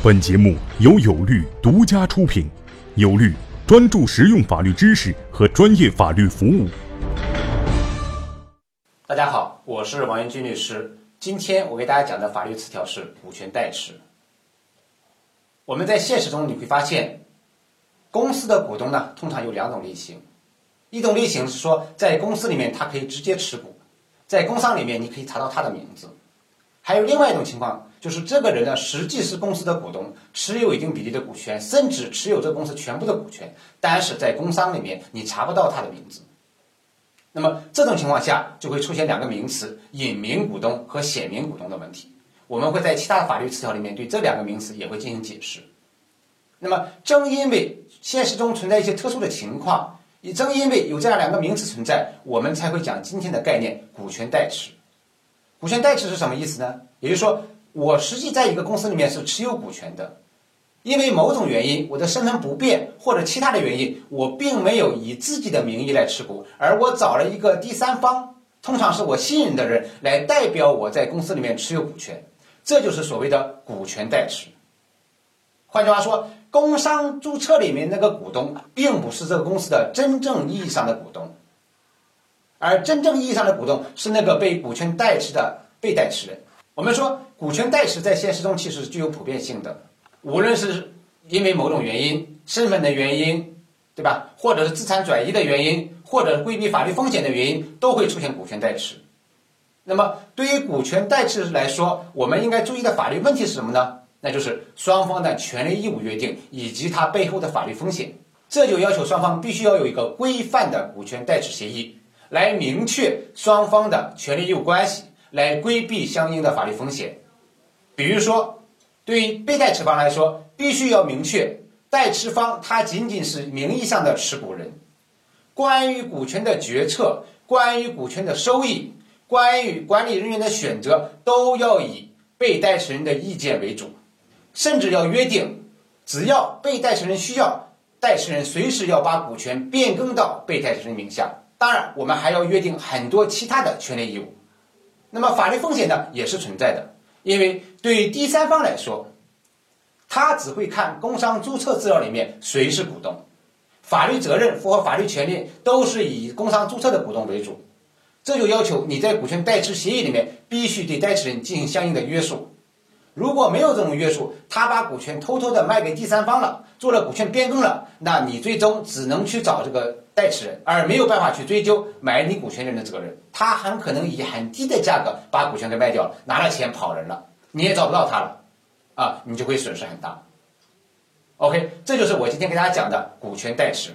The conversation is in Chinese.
本节目由有律独家出品，有律专注实用法律知识和专业法律服务。大家好，我是王元军律师。今天我给大家讲的法律词条是股权代持。我们在现实中你会发现，公司的股东呢，通常有两种类型。一种类型是说，在公司里面他可以直接持股，在工商里面你可以查到他的名字。还有另外一种情况，就是这个人呢，实际是公司的股东，持有一定比例的股权，甚至持有这公司全部的股权，但是在工商里面你查不到他的名字。那么这种情况下，就会出现两个名词：隐名股东和显名股东的问题。我们会在其他法律词条里面对这两个名词也会进行解释。那么正因为现实中存在一些特殊的情况，也正因为有这样两个名词存在，我们才会讲今天的概念——股权代持。股权代持是什么意思呢？也就是说，我实际在一个公司里面是持有股权的，因为某种原因，我的身份不变或者其他的原因，我并没有以自己的名义来持股，而我找了一个第三方，通常是我信任的人来代表我在公司里面持有股权，这就是所谓的股权代持。换句话说，工商注册里面那个股东，并不是这个公司的真正意义上的股东。而真正意义上的股东是那个被股权代持的被代持人。我们说，股权代持在现实中其实是具有普遍性的，无论是因为某种原因、身份的原因，对吧？或者是资产转移的原因，或者规避法律风险的原因，都会出现股权代持。那么，对于股权代持来说，我们应该注意的法律问题是什么呢？那就是双方的权利义务约定以及它背后的法律风险。这就要求双方必须要有一个规范的股权代持协议。来明确双方的权利义务关系，来规避相应的法律风险。比如说，对于被代持方来说，必须要明确代持方他仅仅是名义上的持股人，关于股权的决策、关于股权的收益、关于管理人员的选择，都要以被代持人的意见为主，甚至要约定，只要被代持人需要，代持人随时要把股权变更到被代持人名下。当然，我们还要约定很多其他的权利义务。那么法律风险呢，也是存在的。因为对于第三方来说，他只会看工商注册资料里面谁是股东，法律责任符合法律权利都是以工商注册的股东为主。这就要求你在股权代持协议里面必须对代持人进行相应的约束。如果没有这种约束，他把股权偷偷的卖给第三方了，做了股权变更了，那你最终只能去找这个代持人，而没有办法去追究买你股权人的责任。他很可能以很低的价格把股权给卖掉了，拿了钱跑人了，你也找不到他了，啊，你就会损失很大。OK，这就是我今天给大家讲的股权代持。